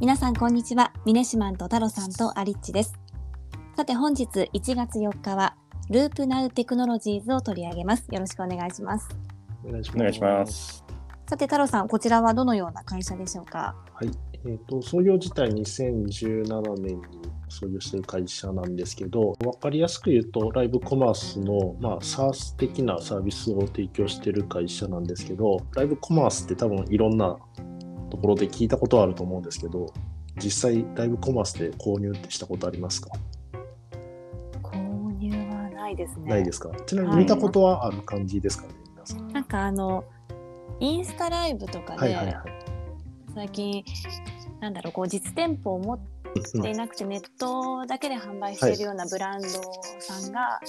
皆さんこんにちは。ミネシマンと太郎さんとアリッチです。さて本日1月4日はループナウテクノロジーズを取り上げます。よろしくお願いします。お願いしお願いします。さて太郎さんこちらはどのような会社でしょうか？はい。えっ、と、創業自体2017年に創業している会社なんですけど、わかりやすく言うと、ライブコマースの、まあ、SaaS 的なサービスを提供している会社なんですけど、ライブコマースって多分いろんなところで聞いたことはあると思うんですけど、実際ライブコマースで購入ってしたことありますか、購入はないですねないですか？ちなみにはい見たことはある感じですかね、皆さん。なんかあのインスタライブとかで、はいはいはい。最近なんだろうこう実店舗を持っていなくてネットだけで販売しているようなブランドさんが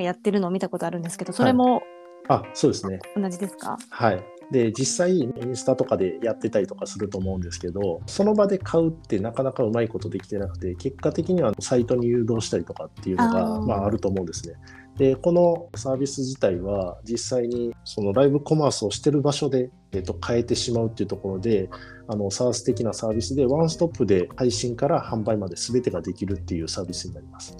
やってるのを見たことあるんですけどそれもあ、そうですね。同じですか、はい。で、実際、インスタとかでやってたりとかすると思うんですけど、その場で買うってなかなかうまいことできてなくて、結果的にはサイトに誘導したりとかっていうのが、あーまあ、あると思うんですね。で、このサービス自体は、実際にそのライブコマースをしてる場所で、えっと、変えてしまうっていうところで、あの、サース的なサービスで、ワンストップで配信から販売まで全てができるっていうサービスになります。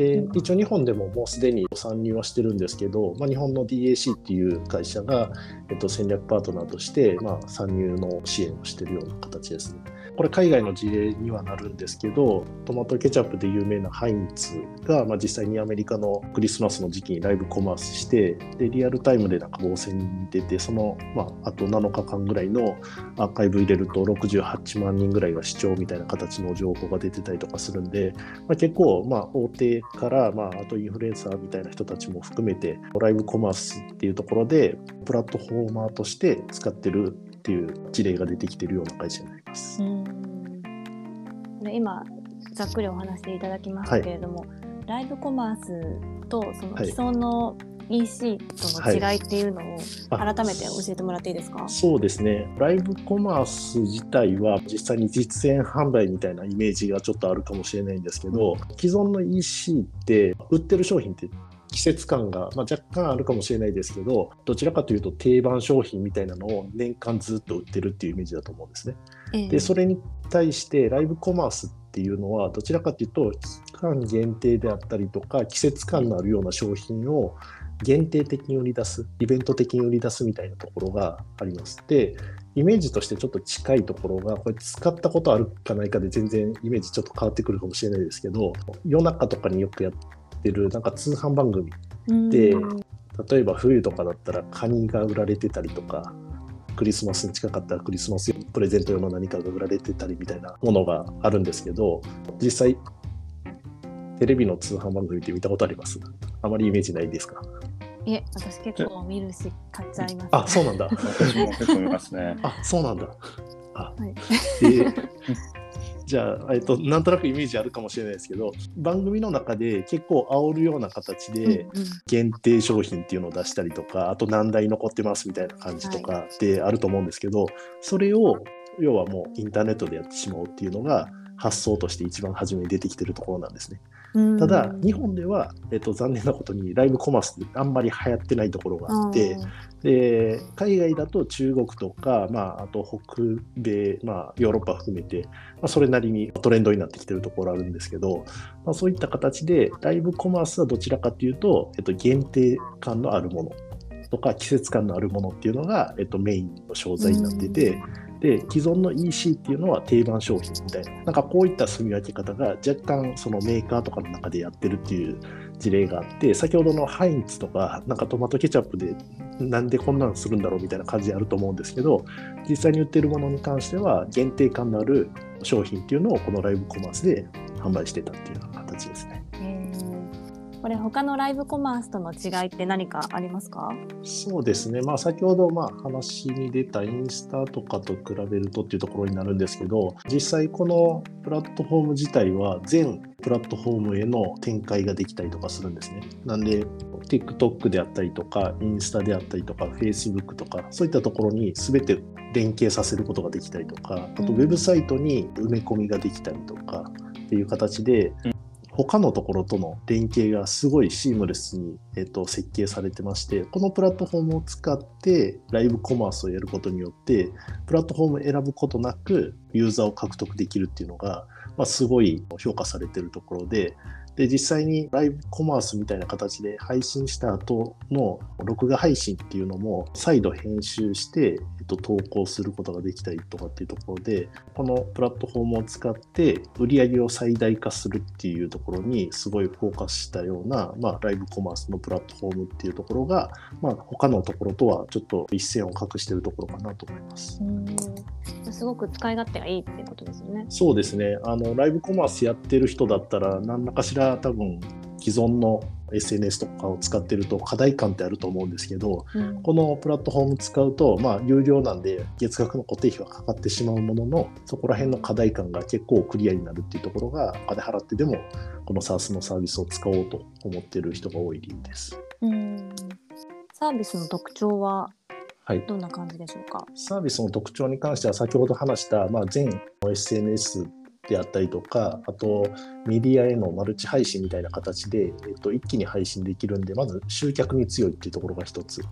でうん一応日本でももうすでに参入はしてるんですけど、まあ、日本の DAC っていう会社が、えっと、戦略パートナーとして、まあ、参入の支援をしているような形ですね。これ海外の事例にはなるんですけどトマトケチャップで有名なハインツが、まあ、実際にアメリカのクリスマスの時期にライブコマースしてでリアルタイムでなんか合成に出てその、まあ、あと7日間ぐらいのアーカイブ入れると68万人ぐらいが視聴みたいな形の情報が出てたりとかするんで、まあ、結構、まあ、大手から、まあ、あとインフルエンサーみたいな人たちも含めてライブコマースっていうところでプラットフォーマーとして使ってるっていう事例が出てきてるような会社になります。今ざっくりお話しいただきましたけれども、ライブコマースとそのはい。既存の EC との違いっていうのをあ改めて教えてもらっていいですか、そうですね。ライブコマース自体は実際に実演販売みたいなイメージがちょっとあるかもしれないんですけど、既存の EC って売ってる商品って季節感が、まあ、若干あるかもしれないですけど、どちらかというと定番商品みたいなのを年間ずっと売ってるっていうイメージだと思うんですね。ええで、それに対してライブコマースっていうのはどちらかというと期間限定であったりとか季節感のあるような商品を限定的に売り出すイベント的に売り出すみたいなところがあります。でイメージとしてちょっと近いところがこれ使ったことあるかないかで全然イメージちょっと変わってくるかもしれないですけど夜中とかによくやってるなんか通販番組。うん。で例えば冬とかだったらカニが売られてたりとかクリスマスに近かったらクリスマスプレゼント用の何かが売られてたりみたいなものがあるんですけど実際テレビの通販番組って見たことあります？あまりイメージないですか？いえ私結構見るし買っちゃいます、あそうなんだ。私も結構見ますね。あそうなんだ。あ、はい。で じゃあ、えっと、なんとなくイメージあるかもしれないですけど番組の中で結構煽るような形で、限定商品っていうのを出したりとかあと何台残ってますみたいな感じとかであると思うんですけど、それを要はもうインターネットでやってしまおうっていうのが発想として一番初めに出てきてるところなんですね。うん。ただ日本では、えっと、残念なことにライブコマースってあんまり流行ってないところがあって、で海外だと中国とか、まあ、あと北米、まあ、ヨーロッパ含めて、まあ、それなりにトレンドになってきてるところあるんですけど、まあ、そういった形でライブコマースはどちらかというと、えっと、限定感のあるものとか季節感のあるものっていうのが、えっと、メインの商材になってて、で既存の EC っていうのは定番商品みたいななんかこういった住み分け方が若干そのメーカーとかの中でやってるっていう事例があって先ほどのハインツとかなんかトマトケチャップでなんでこんなんするんだろうみたいな感じであると思うんですけど実際に売ってるものに関しては限定感のある商品っていうのをこのライブコマースで販売してたっていうような形ですね。これ他のライブコマースとの違いって何かありますか？そうですね、まあ、先ほどまあ話に出たインスタとかと比べるとっていうところになるんですけど実際このプラットフォーム自体は全プラットフォームへの展開ができたりとかするんですね。なんで TikTok であったりとかインスタであったりとか Facebook とかそういったところに全て連携させることができたりとかあとウェブサイトに埋め込みができたりとかっていう形で他のところとの連携がすごいシームレスに、えっと、設計されてましてこのプラットフォームを使ってライブコマースをやることによってプラットフォームを選ぶことなくユーザーを獲得できるっていうのが、まあ、すごい評価されてるところでで実際にライブコマースみたいな形で配信した後の録画配信っていうのも再度編集して、えっと、投稿することができたりとかっていうところでこのプラットフォームを使って売り上げを最大化するっていうところにすごいフォーカスしたような、まあ、ライブコマースのプラットフォームっていうところが、まあ、他のところとはちょっと一線を画してるところかなと思います。すごく使い勝手がいいっていうことですよね。そうですねあのライブコマースやってる人だったら何らかしら多分既存の SNS とかを使ってると課題感ってあると思うんですけど、うん、このプラットフォーム使うと、まあ、有料なんで月額の固定費はかかってしまうもののそこら辺の課題感が結構クリアになるっていうところがお金払ってでもこの SARS のサービスを使おうと思ってる人が多い理由です。うんサービスの特徴はどんな感じでしょうか、はい、サービスの特徴に関しては先ほど話した、まあ、全 SNS であったりとか、あとメディアへのマルチ配信みたいな形で、えっと、一気に配信できるんで、まず集客に強いっていうところが一つ。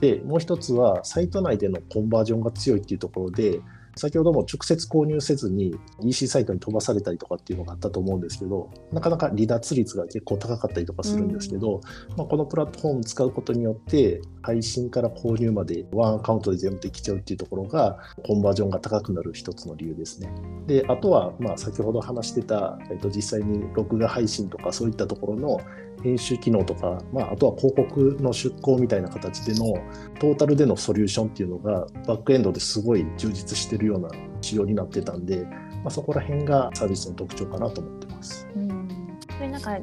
で、もう一つは、サイト内でのコンバージョンが強いっていうところで、先ほども直接購入せずに EC サイトに飛ばされたりとかっていうのがあったと思うんですけど、なかなか離脱率が結構高かったりとかするんですけど、うん、まあ、このプラットフォーム使うことによって、配信から購入までワンアカウントで全部できちゃうっていうところが、コンバージョンが高くなる一つの理由ですね。で、あとは、まあ、先ほど話してた、えっと、実際に録画配信とかそういったところの編集機能とか、まあ、あとは広告の出稿みたいな形でのトータルでのソリューションっていうのがバックエンドですごい充実してるような仕様になってたんで、まあ、そこら辺がサービスの特徴かなと思ってます。うん、これなんか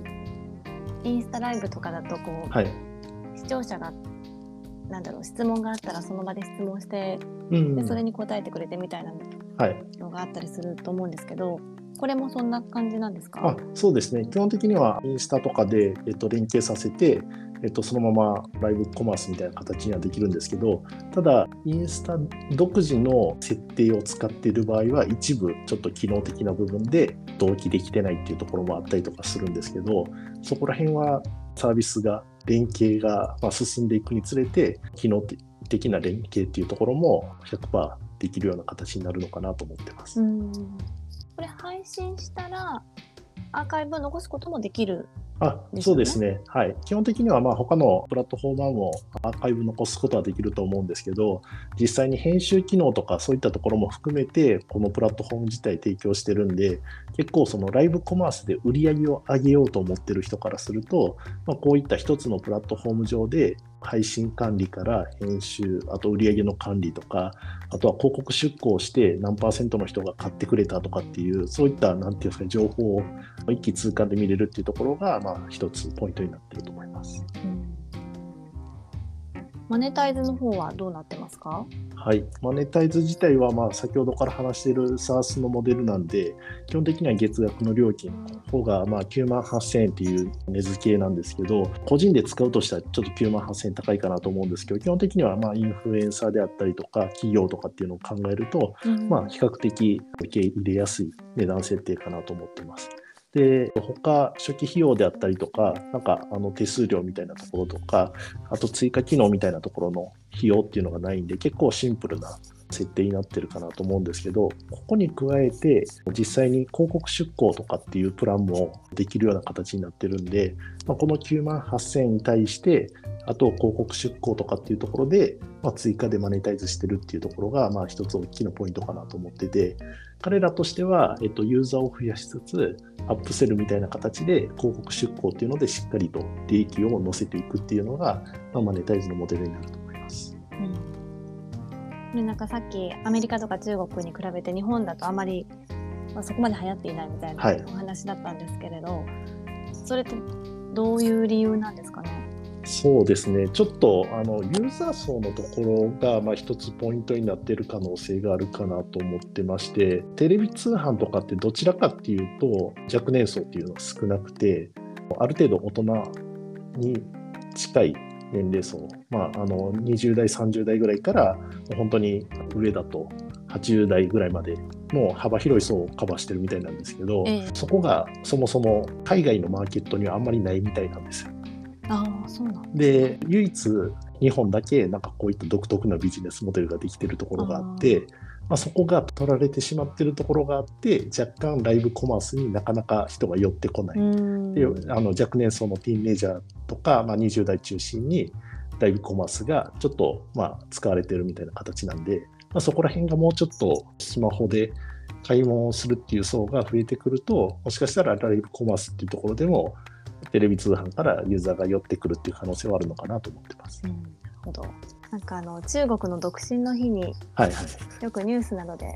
インスタライブとかだとこう、はい、視聴者がなんだろう質問があったらその場で質問して、うん、でそれに答えてくれてみたいなのがあったりすると思うんですけど、これもそんな感じなんですか？あそうですね。基本的にはインスタとかで、えっと、連携させて、えっと、そのままライブコマースみたいな形にはできるんですけどただインスタ独自の設定を使っている場合は一部ちょっと機能的な部分で同期できてないっていうところもあったりとかするんですけどそこら辺はサービスが連携が進んでいくにつれて機能的な連携っていうところも100%できるような形になるのかなと思ってます。これ配信したらアーカイブを残すこともできるあそうですね、はい、基本的にはまあ他のプラットフォーマーもアーカイブ残すことはできると思うんですけど、実際に編集機能とかそういったところも含めて、このプラットフォーム自体提供してるんで、結構そのライブコマースで売り上げを上げようと思ってる人からすると、まあ、こういった一つのプラットフォーム上で配信管理から編集、あと売り上げの管理とか、あとは広告出稿して何パーセントの人が買ってくれたとかっていう、そういった、なんていうんですか、情報を一気通貫で見れるっていうところが、まあ、一つポイントになってると思います。うんマネタイズの方はどうなってますか？はい、マネタイズ自体はまあ先ほどから話している SARS のモデルなんで、基本的には月額の料金の方がまあ9万8000円っていう値付けなんですけど、個人で使うとしたらちょっと9万8000円高いかなと思うんですけど、基本的にはまあインフルエンサーであったりとか、企業とかっていうのを考えると、うん、まあ比較的受け入れやすい値段設定かなと思ってます。で、他、初期費用であったりとか、なんかあの手数料みたいなところとか、あと追加機能みたいなところの費用っていうのがないんで、結構シンプルな設定になってるかなと思うんですけど、ここに加えて、実際に広告出稿とかっていうプランもできるような形になってるんで、まあ、この9万8000円に対して、あと広告出稿とかっていうところで、まあ、追加でマネタイズしてるっていうところが、まあ、一つ大きなポイントかなと思ってて、彼らとしては、えっと、ユーザーを増やしつつ、アップセルみたいな形で広告出稿っていうのでしっかりと利益を乗せていくっていうのが、まあ、マネタイズのモデルになると思います。うん、なんかさっきアメリカとか中国に比べて日本だとあまり、まあ、そこまで流行っていないみたいなお話だったんですけれど、はい、それってどういう理由なんですかね？そうですね、ちょっとあのユーザー層のところが、まあ、一つポイントになっている可能性があるかなと思ってまして、テレビ通販とかってどちらかっていうと、若年層っていうのは少なくて、ある程度大人に近い年齢層、まあ、あの20代、30代ぐらいから、本当に上だと80代ぐらいまでの幅広い層をカバーしてるみたいなんですけど、えそこがそもそも海外のマーケットにはあんまりないみたいなんですよ。あそうなんで唯一日本だけなんかこういった独特なビジネスモデルができてるところがあってまあ、そこが取られてしまってるところがあって若干ライブコマースになかなか人が寄ってこない。であの若年層のティーンエイジャーとか、まあ、20代中心にライブコマースがちょっとまあ使われてるみたいな形なんで、まあ、そこら辺がもうちょっとスマホで買い物をするっていう層が増えてくるともしかしたらライブコマースっていうところでもテレビ通販からユーザーが寄ってくるっていう可能性はあるのかなと思ってます。うん、なるほどなんかあの中国の独身の日に、はいはい、よくニュースなどで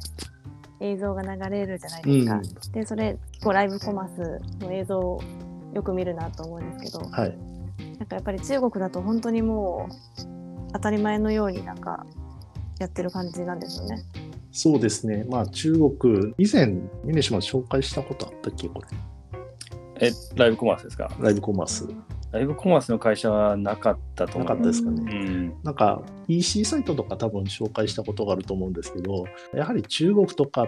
映像が流れるじゃないですか。うん、でそれ結構ライブコマースの映像をよく見るなと思うんですけど、はい、なんかやっぱり中国だと本当にもう当たり前のようになんかやってる感じなんですよね。そうですね。まあ中国以前ミネシマ紹介したことあったっけこれ。えライブコマースですか？ライブコマース。ライブコマースの会社はなかったとなかったですかね、うん、なんか EC サイトとか多分紹介したことがあると思うんですけどやはり中国とか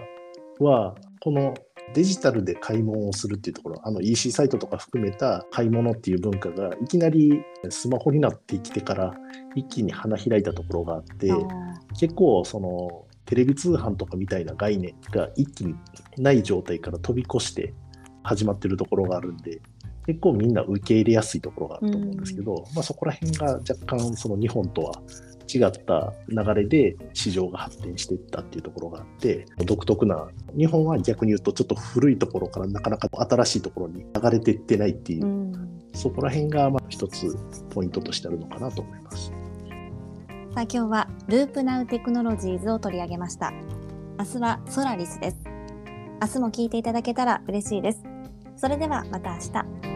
はこのデジタルで買い物をするっていうところあの EC サイトとか含めた買い物っていう文化がいきなりスマホになってきてから一気に花開いたところがあって結構そのテレビ通販とかみたいな概念が一気にない状態から飛び越して始まってるところがあるんで結構みんな受け入れやすいところがあると思うんですけど、まあ、そこら辺が若干その日本とは違った流れで市場が発展していったっていうところがあって独特な日本は逆に言うとちょっと古いところからなかなか新しいところに流れていってないっていう、うん、そこら辺がまあ一つポイントとしてあるのかなと思います。さあ今日はループナウテクノロジーズを取り上げました。明日はソラリスです。明日も聞いていただけたら嬉しいです。それではまた明日。